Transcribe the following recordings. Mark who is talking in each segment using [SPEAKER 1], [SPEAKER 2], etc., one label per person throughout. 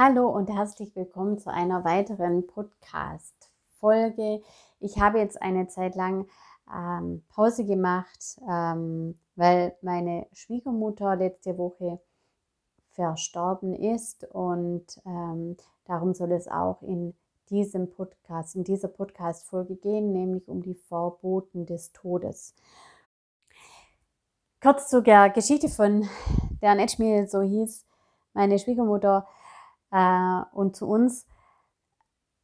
[SPEAKER 1] Hallo und herzlich willkommen zu einer weiteren Podcast-Folge. Ich habe jetzt eine Zeit lang ähm, Pause gemacht, ähm, weil meine Schwiegermutter letzte Woche verstorben ist und ähm, darum soll es auch in diesem Podcast, in dieser Podcast-Folge gehen, nämlich um die Vorboten des Todes. Kurz zu der Geschichte von der Etschmiel, so hieß meine Schwiegermutter äh, und zu uns.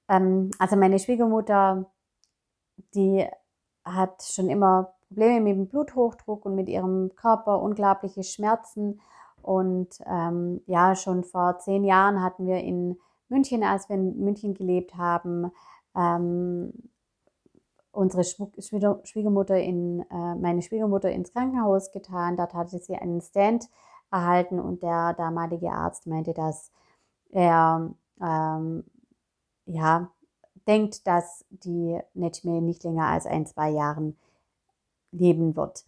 [SPEAKER 1] Ähm, also meine Schwiegermutter, die hat schon immer Probleme mit dem Bluthochdruck und mit ihrem Körper, unglaubliche Schmerzen. Und ähm, ja, schon vor zehn Jahren hatten wir in München, als wir in München gelebt haben, ähm, unsere Schwiegermutter in, äh, meine Schwiegermutter ins Krankenhaus getan. Dort hatte sie einen Stand erhalten und der damalige Arzt meinte, dass er ähm, ja, denkt, dass die Netschme nicht länger als ein, zwei Jahren leben wird.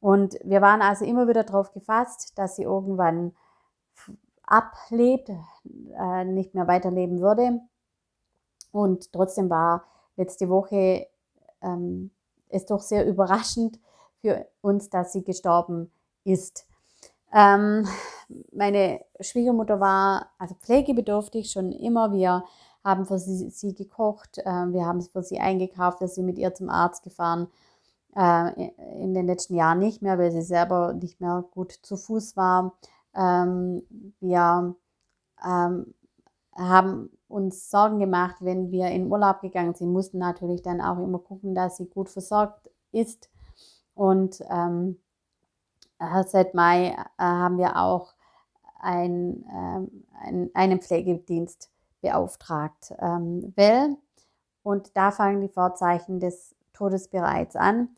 [SPEAKER 1] Und wir waren also immer wieder darauf gefasst, dass sie irgendwann ablebt, äh, nicht mehr weiterleben würde. Und trotzdem war letzte Woche ähm, es doch sehr überraschend für uns, dass sie gestorben ist. Ähm, meine Schwiegermutter war also pflegebedürftig schon immer. Wir haben für sie, sie gekocht, äh, wir haben für sie eingekauft, dass sie mit ihr zum Arzt gefahren. Äh, in den letzten Jahren nicht mehr, weil sie selber nicht mehr gut zu Fuß war. Ähm, wir ähm, haben uns Sorgen gemacht, wenn wir in Urlaub gegangen sind, mussten natürlich dann auch immer gucken, dass sie gut versorgt ist. Und ähm, äh, seit Mai äh, haben wir auch ein, ähm, ein, einen Pflegedienst beauftragt. Ähm, weil, und da fangen die Vorzeichen des Todes bereits an.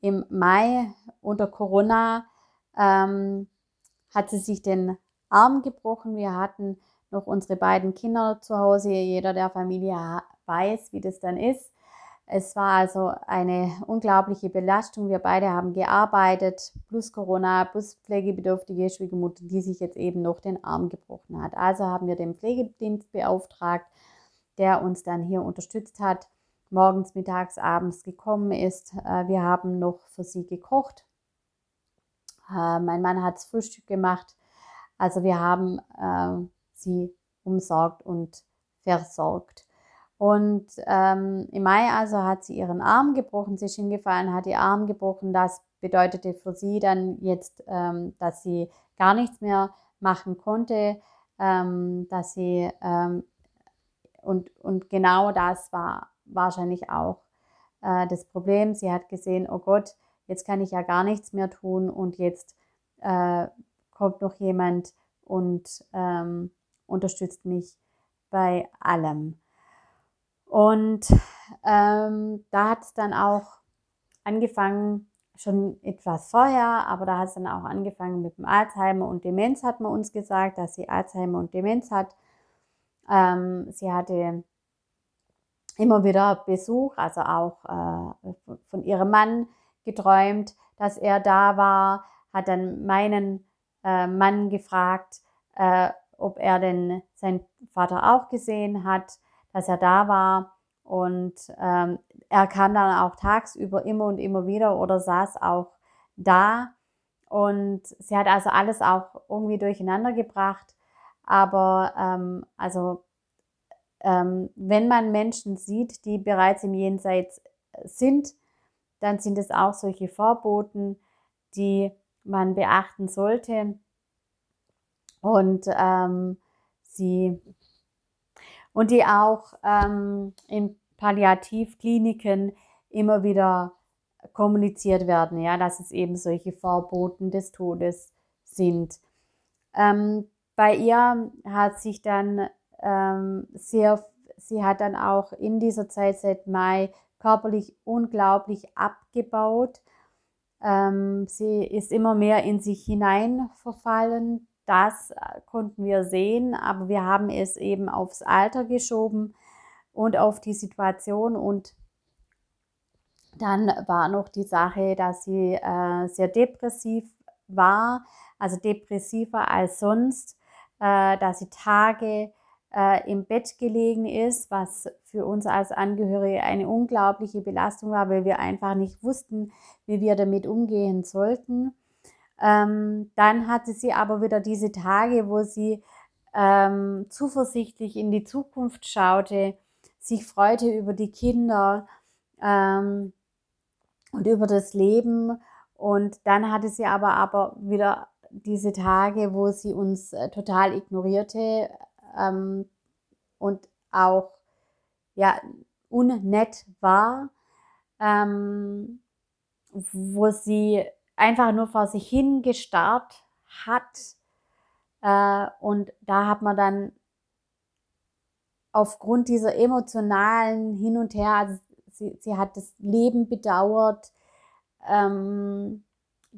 [SPEAKER 1] Im Mai unter Corona ähm, hat sie sich den Arm gebrochen. Wir hatten noch unsere beiden Kinder zu Hause. Jeder der Familie weiß, wie das dann ist. Es war also eine unglaubliche Belastung. Wir beide haben gearbeitet, plus Corona, plus pflegebedürftige Schwiegermutter, die sich jetzt eben noch den Arm gebrochen hat. Also haben wir den Pflegedienst beauftragt, der uns dann hier unterstützt hat, morgens, mittags, abends gekommen ist. Äh, wir haben noch für sie gekocht. Äh, mein Mann hat das Frühstück gemacht. Also wir haben äh, sie umsorgt und versorgt. Und ähm, im Mai also hat sie ihren Arm gebrochen, sie ist hingefallen, hat ihr Arm gebrochen. Das bedeutete für sie dann jetzt, ähm, dass sie gar nichts mehr machen konnte, ähm, dass sie ähm, und, und genau das war wahrscheinlich auch äh, das Problem. Sie hat gesehen, oh Gott, jetzt kann ich ja gar nichts mehr tun und jetzt äh, kommt noch jemand und ähm, unterstützt mich bei allem. Und ähm, da hat es dann auch angefangen, schon etwas vorher, aber da hat es dann auch angefangen mit dem Alzheimer und Demenz, hat man uns gesagt, dass sie Alzheimer und Demenz hat. Ähm, sie hatte immer wieder Besuch, also auch äh, von ihrem Mann geträumt, dass er da war, hat dann meinen äh, Mann gefragt, äh, ob er denn seinen Vater auch gesehen hat dass er da war. Und ähm, er kam dann auch tagsüber immer und immer wieder oder saß auch da. Und sie hat also alles auch irgendwie durcheinander gebracht. Aber ähm, also ähm, wenn man Menschen sieht, die bereits im Jenseits sind, dann sind es auch solche Vorboten, die man beachten sollte. Und ähm, sie und die auch ähm, in Palliativkliniken immer wieder kommuniziert werden, ja, dass es eben solche Vorboten des Todes sind. Ähm, bei ihr hat sich dann ähm, sehr, sie hat dann auch in dieser Zeit seit Mai körperlich unglaublich abgebaut. Ähm, sie ist immer mehr in sich hinein verfallen. Das äh, konnten wir sehen, aber wir haben es eben aufs Alter geschoben und auf die Situation. Und dann war noch die Sache, dass sie äh, sehr depressiv war, also depressiver als sonst, äh, dass sie Tage äh, im Bett gelegen ist, was für uns als Angehörige eine unglaubliche Belastung war, weil wir einfach nicht wussten, wie wir damit umgehen sollten. Ähm, dann hatte sie aber wieder diese Tage, wo sie ähm, zuversichtlich in die Zukunft schaute, sich freute über die Kinder ähm, und über das Leben. Und dann hatte sie aber, aber wieder diese Tage, wo sie uns äh, total ignorierte ähm, und auch ja, unnett war, ähm, wo sie einfach nur vor sich hin gestarrt hat. Äh, und da hat man dann aufgrund dieser emotionalen Hin und Her, also sie, sie hat das Leben bedauert, ähm,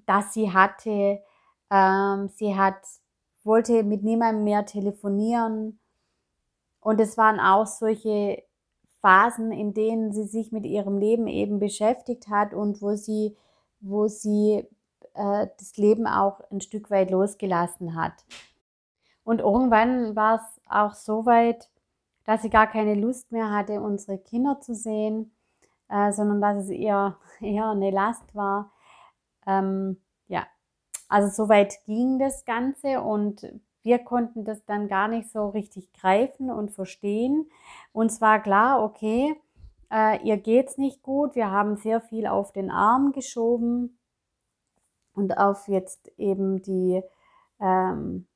[SPEAKER 1] das sie hatte. Ähm, sie hat, wollte mit niemandem mehr telefonieren. Und es waren auch solche Phasen, in denen sie sich mit ihrem Leben eben beschäftigt hat und wo sie, wo sie äh, das Leben auch ein Stück weit losgelassen hat. Und irgendwann war es auch so weit, dass sie gar keine Lust mehr hatte, unsere Kinder zu sehen, äh, sondern dass es eher, eher eine Last war. Ähm, ja, also so weit ging das Ganze und wir konnten das dann gar nicht so richtig greifen und verstehen. Uns war klar, okay, äh, ihr geht's nicht gut. Wir haben sehr viel auf den Arm geschoben und auf jetzt eben die ähm,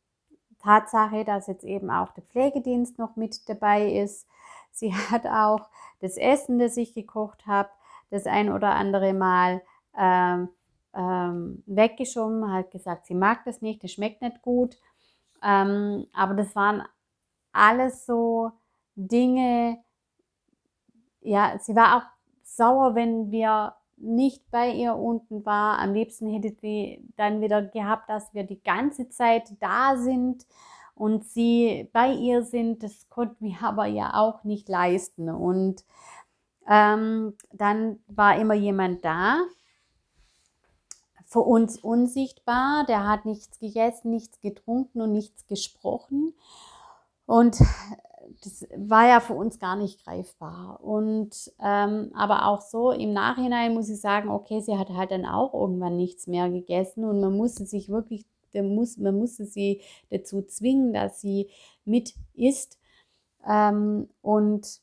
[SPEAKER 1] Tatsache, dass jetzt eben auch der Pflegedienst noch mit dabei ist. Sie hat auch das Essen, das ich gekocht habe, das ein oder andere Mal ähm, ähm, weggeschoben, hat gesagt, sie mag das nicht, das schmeckt nicht gut. Ähm, aber das waren alles so Dinge, ja, sie war auch sauer, wenn wir nicht bei ihr unten war. Am liebsten hätte sie dann wieder gehabt, dass wir die ganze Zeit da sind und sie bei ihr sind. Das konnten wir aber ja auch nicht leisten. Und ähm, dann war immer jemand da, für uns unsichtbar, der hat nichts gegessen, nichts getrunken und nichts gesprochen. Und das war ja für uns gar nicht greifbar. Und ähm, aber auch so im Nachhinein muss ich sagen, okay, sie hat halt dann auch irgendwann nichts mehr gegessen und man musste sich wirklich, man musste sie dazu zwingen, dass sie mit isst. Ähm, und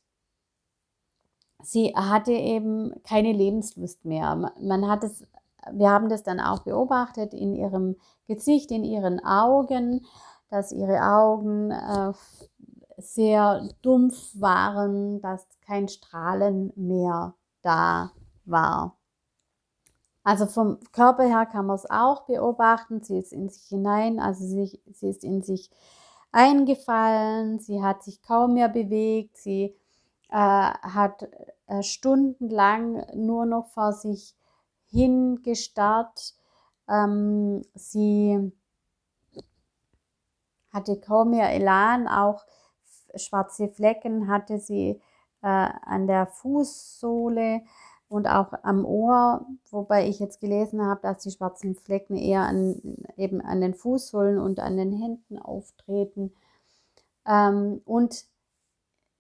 [SPEAKER 1] sie hatte eben keine Lebenslust mehr. Man hat es, wir haben das dann auch beobachtet in ihrem Gesicht, in ihren Augen, dass ihre Augen äh, sehr dumpf waren, dass kein Strahlen mehr da war. Also vom Körper her kann man es auch beobachten. Sie ist in sich hinein, also sie, sie ist in sich eingefallen, sie hat sich kaum mehr bewegt, sie äh, hat äh, stundenlang nur noch vor sich hingestarrt. Ähm, sie hatte kaum mehr Elan, auch schwarze Flecken hatte sie äh, an der Fußsohle und auch am Ohr, wobei ich jetzt gelesen habe, dass die schwarzen Flecken eher an, eben an den Fußsohlen und an den Händen auftreten. Ähm, und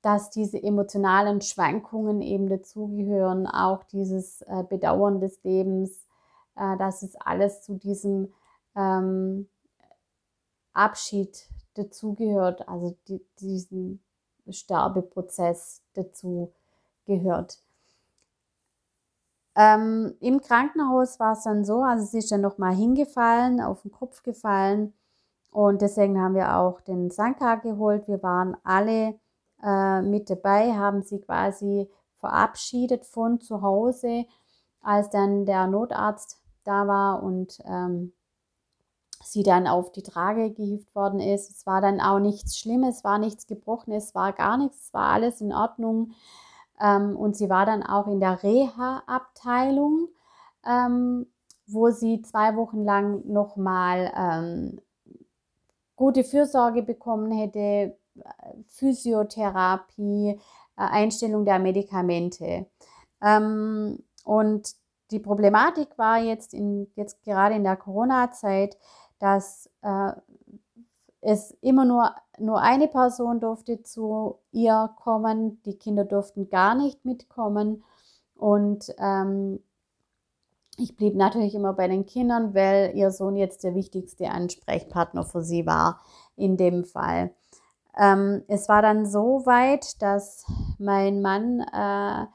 [SPEAKER 1] dass diese emotionalen Schwankungen eben dazugehören, auch dieses äh, Bedauern des Lebens, äh, dass es alles zu diesem ähm, Abschied dazugehört, also die, diesen Sterbeprozess dazu gehört. Ähm, Im Krankenhaus war es dann so, also sie ist dann nochmal hingefallen, auf den Kopf gefallen und deswegen haben wir auch den Sanka geholt. Wir waren alle äh, mit dabei, haben sie quasi verabschiedet von zu Hause, als dann der Notarzt da war und ähm, sie dann auf die Trage gehievt worden ist. Es war dann auch nichts Schlimmes, es war nichts Gebrochenes, es war gar nichts, es war alles in Ordnung. Ähm, und sie war dann auch in der Reha-Abteilung, ähm, wo sie zwei Wochen lang nochmal ähm, gute Fürsorge bekommen hätte, Physiotherapie, äh, Einstellung der Medikamente. Ähm, und die Problematik war jetzt, in, jetzt gerade in der Corona-Zeit, dass äh, es immer nur, nur eine Person durfte zu ihr kommen, die Kinder durften gar nicht mitkommen. Und ähm, ich blieb natürlich immer bei den Kindern, weil ihr Sohn jetzt der wichtigste Ansprechpartner für sie war in dem Fall. Ähm, es war dann so weit, dass mein Mann äh,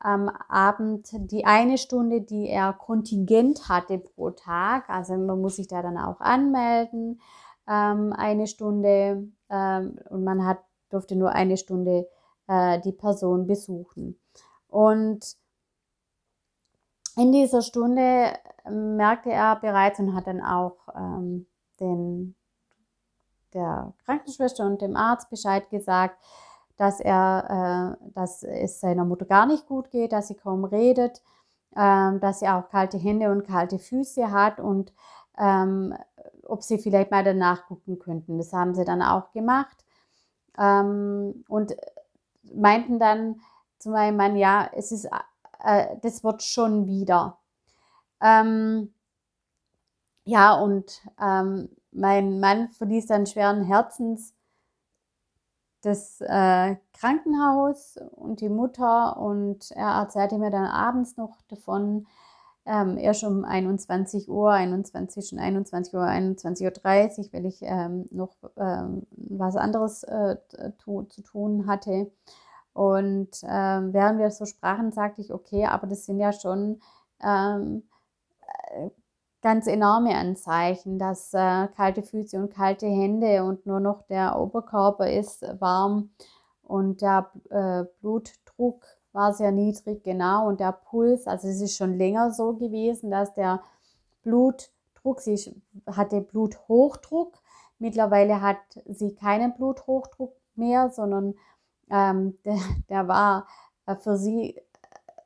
[SPEAKER 1] am Abend die eine Stunde, die er Kontingent hatte pro Tag, also man muss sich da dann auch anmelden, ähm, eine Stunde ähm, und man hat, durfte nur eine Stunde äh, die Person besuchen. Und in dieser Stunde merkte er bereits und hat dann auch ähm, den, der Krankenschwester und dem Arzt Bescheid gesagt, dass er, äh, dass es seiner Mutter gar nicht gut geht, dass sie kaum redet, äh, dass sie auch kalte Hände und kalte Füße hat und ähm, ob sie vielleicht mal danach gucken könnten. Das haben sie dann auch gemacht ähm, und meinten dann zu meinem Mann, ja, es ist äh, das wird schon wieder. Ähm, ja, und ähm, mein Mann verließ dann schweren Herzens das äh, Krankenhaus und die Mutter und er erzählte mir dann abends noch davon, ähm, erst um 21 Uhr, 21, schon 21 Uhr, 21.30 Uhr, weil ich ähm, noch ähm, was anderes äh, zu tun hatte. Und ähm, während wir so sprachen, sagte ich, okay, aber das sind ja schon ähm, äh, ganz enorme Anzeichen, dass äh, kalte Füße und kalte Hände und nur noch der Oberkörper ist warm. Und der äh, Blutdruck war sehr niedrig, genau, und der Puls, also es ist schon länger so gewesen, dass der Blutdruck, sie hatte Bluthochdruck, mittlerweile hat sie keinen Bluthochdruck mehr, sondern ähm, der, der war äh, für sie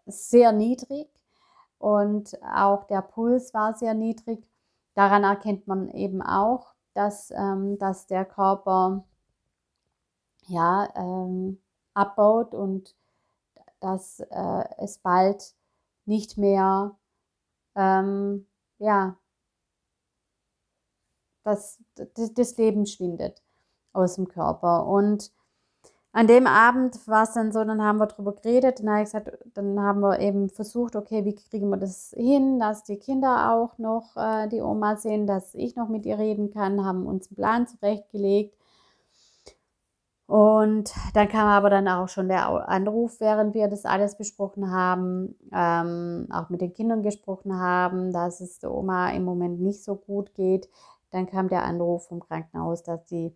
[SPEAKER 1] sehr niedrig und auch der Puls war sehr niedrig. Daran erkennt man eben auch, dass, ähm, dass der Körper ja, ähm, abbaut und dass äh, es bald nicht mehr, ähm, ja, dass das Leben schwindet aus dem Körper. Und an dem Abend war es dann so, dann haben wir darüber geredet, dann habe ich gesagt, dann haben wir eben versucht, okay, wie kriegen wir das hin, dass die Kinder auch noch äh, die Oma sehen, dass ich noch mit ihr reden kann, haben uns einen Plan zurechtgelegt. Und dann kam aber dann auch schon der Anruf, während wir das alles besprochen haben, ähm, auch mit den Kindern gesprochen haben, dass es der Oma im Moment nicht so gut geht. Dann kam der Anruf vom Krankenhaus, dass die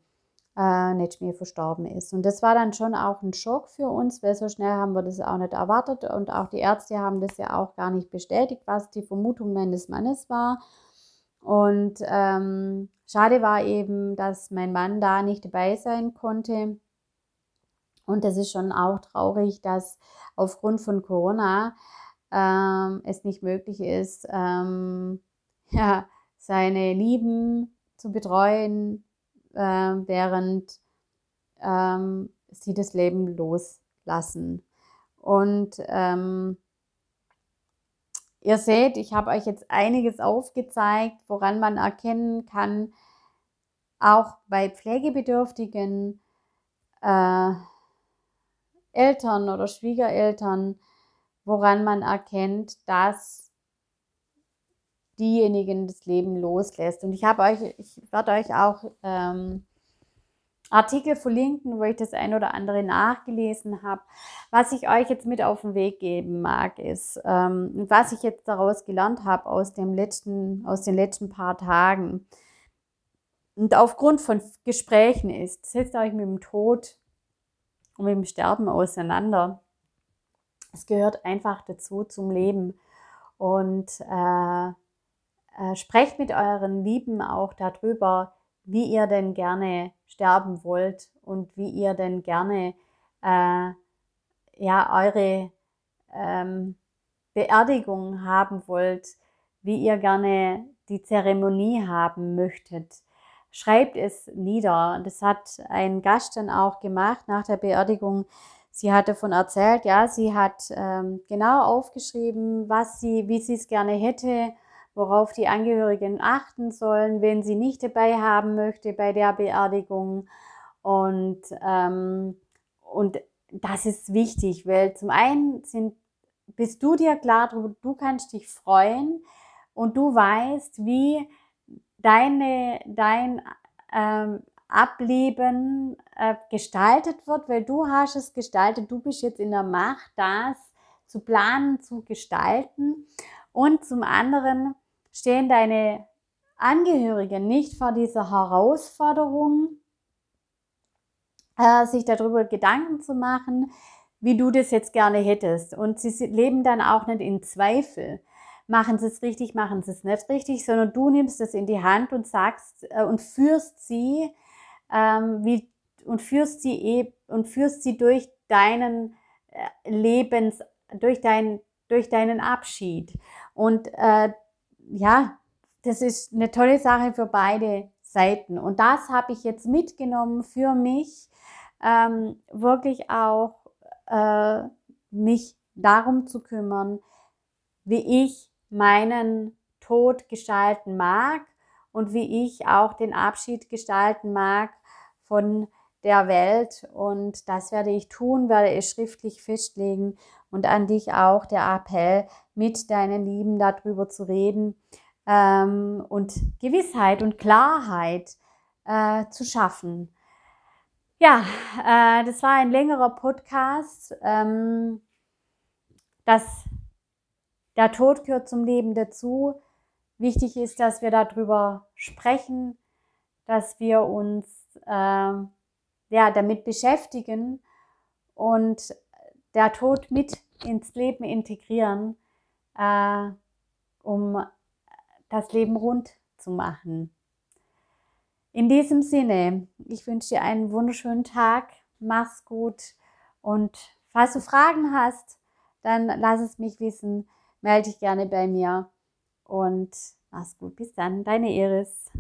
[SPEAKER 1] äh, nicht mehr verstorben ist. Und das war dann schon auch ein Schock für uns, weil so schnell haben wir das auch nicht erwartet. Und auch die Ärzte haben das ja auch gar nicht bestätigt, was die Vermutung meines Mannes war. Und ähm, schade war eben, dass mein Mann da nicht dabei sein konnte. Und das ist schon auch traurig, dass aufgrund von Corona ähm, es nicht möglich ist, ähm, ja, seine Lieben zu betreuen, äh, während ähm, sie das Leben loslassen. Und ähm, ihr seht, ich habe euch jetzt einiges aufgezeigt, woran man erkennen kann, auch bei pflegebedürftigen äh, Eltern oder Schwiegereltern, woran man erkennt, dass diejenigen das Leben loslässt. Und ich habe euch, ich werde euch auch ähm, Artikel verlinken, wo ich das ein oder andere nachgelesen habe. Was ich euch jetzt mit auf den Weg geben mag, ist, ähm, was ich jetzt daraus gelernt habe aus dem letzten, aus den letzten paar Tagen. Und aufgrund von Gesprächen ist, setzt euch mit dem Tod und mit dem Sterben auseinander. Es gehört einfach dazu zum Leben. Und äh, äh, sprecht mit euren Lieben auch darüber, wie ihr denn gerne sterben wollt und wie ihr denn gerne äh, ja eure ähm, Beerdigung haben wollt, wie ihr gerne die Zeremonie haben möchtet. Schreibt es nieder. Das hat ein Gast dann auch gemacht nach der Beerdigung. Sie hat davon erzählt, ja, sie hat ähm, genau aufgeschrieben, was sie, wie sie es gerne hätte worauf die Angehörigen achten sollen, wenn sie nicht dabei haben möchte bei der Beerdigung. Und, ähm, und das ist wichtig, weil zum einen sind, bist du dir klar, du, du kannst dich freuen und du weißt, wie deine, dein ähm, Ableben äh, gestaltet wird, weil du hast es gestaltet, du bist jetzt in der Macht, das zu planen, zu gestalten. Und zum anderen stehen deine Angehörigen nicht vor dieser Herausforderung, äh, sich darüber Gedanken zu machen, wie du das jetzt gerne hättest. Und sie leben dann auch nicht in Zweifel. Machen sie es richtig, machen sie es nicht richtig, sondern du nimmst es in die Hand und sagst äh, und führst sie ähm, wie, und führst sie e und führst sie durch deinen äh, Lebens, durch dein, durch deinen Abschied. Und äh, ja, das ist eine tolle Sache für beide Seiten. Und das habe ich jetzt mitgenommen für mich, ähm, wirklich auch äh, mich darum zu kümmern, wie ich meinen Tod gestalten mag und wie ich auch den Abschied gestalten mag von der Welt. Und das werde ich tun, werde ich schriftlich festlegen und an dich auch der Appell, mit deinen Lieben darüber zu reden ähm, und Gewissheit und Klarheit äh, zu schaffen. Ja, äh, das war ein längerer Podcast. Ähm, das, der Tod gehört zum Leben dazu. Wichtig ist, dass wir darüber sprechen, dass wir uns äh, ja, damit beschäftigen und der Tod mit ins Leben integrieren, äh, um das Leben rund zu machen. In diesem Sinne, ich wünsche dir einen wunderschönen Tag, mach's gut und falls du Fragen hast, dann lass es mich wissen, melde dich gerne bei mir und mach's gut. Bis dann, deine Iris.